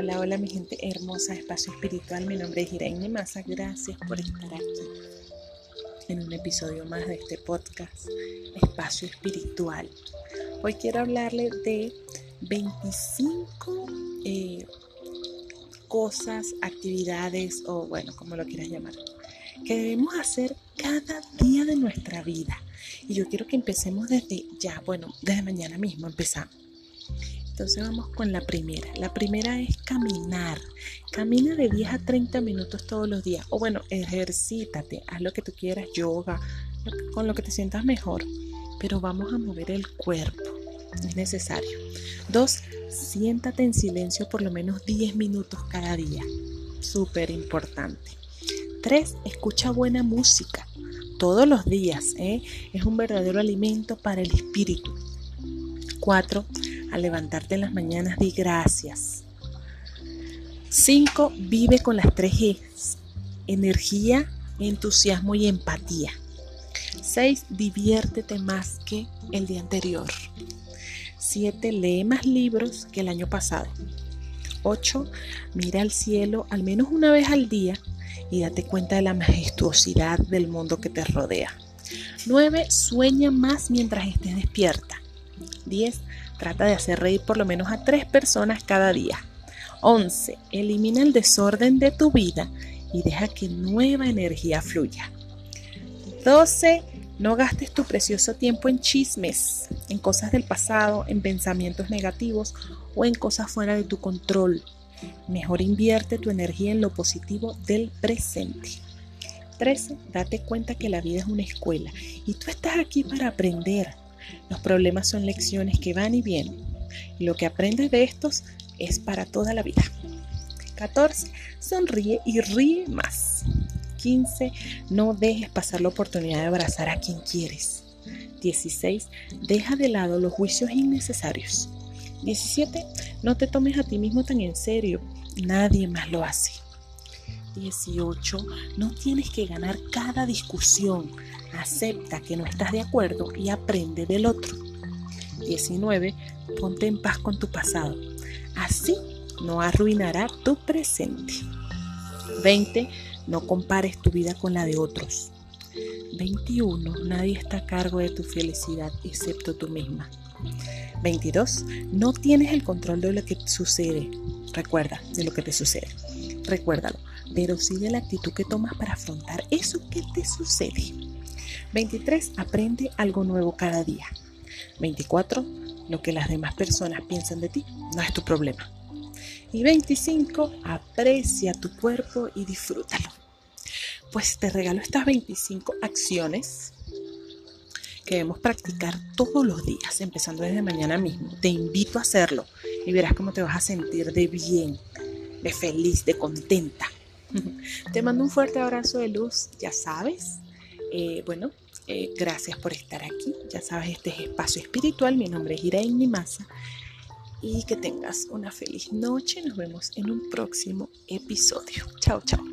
Hola, hola mi gente hermosa, espacio espiritual. Mi nombre es Irene Massa. Gracias por estar aquí en un episodio más de este podcast, Espacio Espiritual. Hoy quiero hablarle de 25 eh, cosas, actividades o bueno, como lo quieras llamar, que debemos hacer cada día de nuestra vida. Y yo quiero que empecemos desde ya, bueno, desde mañana mismo empezamos. Entonces vamos con la primera. La primera es caminar. Camina de 10 a 30 minutos todos los días. O bueno, ejercítate, haz lo que tú quieras, yoga, con lo que te sientas mejor. Pero vamos a mover el cuerpo. Es necesario. Dos, siéntate en silencio por lo menos 10 minutos cada día. Súper importante. Tres, escucha buena música todos los días. ¿eh? Es un verdadero alimento para el espíritu. Cuatro, al levantarte en las mañanas, di gracias. 5. Vive con las tres G. Energía, entusiasmo y empatía. 6. Diviértete más que el día anterior. 7. Lee más libros que el año pasado. 8. Mira al cielo al menos una vez al día y date cuenta de la majestuosidad del mundo que te rodea. 9. Sueña más mientras estés despierta. 10. Trata de hacer reír por lo menos a tres personas cada día. 11. Elimina el desorden de tu vida y deja que nueva energía fluya. 12. No gastes tu precioso tiempo en chismes, en cosas del pasado, en pensamientos negativos o en cosas fuera de tu control. Mejor invierte tu energía en lo positivo del presente. 13. Date cuenta que la vida es una escuela y tú estás aquí para aprender, los problemas son lecciones que van y vienen. Y lo que aprendes de estos es para toda la vida. 14. Sonríe y ríe más. 15. No dejes pasar la oportunidad de abrazar a quien quieres. 16. Deja de lado los juicios innecesarios. 17. No te tomes a ti mismo tan en serio. Nadie más lo hace. 18. No tienes que ganar cada discusión. Acepta que no estás de acuerdo y aprende del otro. 19. Ponte en paz con tu pasado. Así no arruinará tu presente. 20. No compares tu vida con la de otros. 21. Nadie está a cargo de tu felicidad excepto tú misma. 22. No tienes el control de lo que sucede. Recuerda de lo que te sucede. Recuérdalo, pero sí de la actitud que tomas para afrontar eso que te sucede. 23. Aprende algo nuevo cada día. 24. Lo que las demás personas piensan de ti no es tu problema. Y 25. Aprecia tu cuerpo y disfrútalo. Pues te regalo estas 25 acciones que debemos practicar todos los días, empezando desde mañana mismo. Te invito a hacerlo y verás cómo te vas a sentir de bien, de feliz, de contenta. Te mando un fuerte abrazo de luz, ya sabes. Eh, bueno, eh, gracias por estar aquí. Ya sabes, este es Espacio Espiritual. Mi nombre es Irene Masa. Y que tengas una feliz noche. Nos vemos en un próximo episodio. Chao, chao.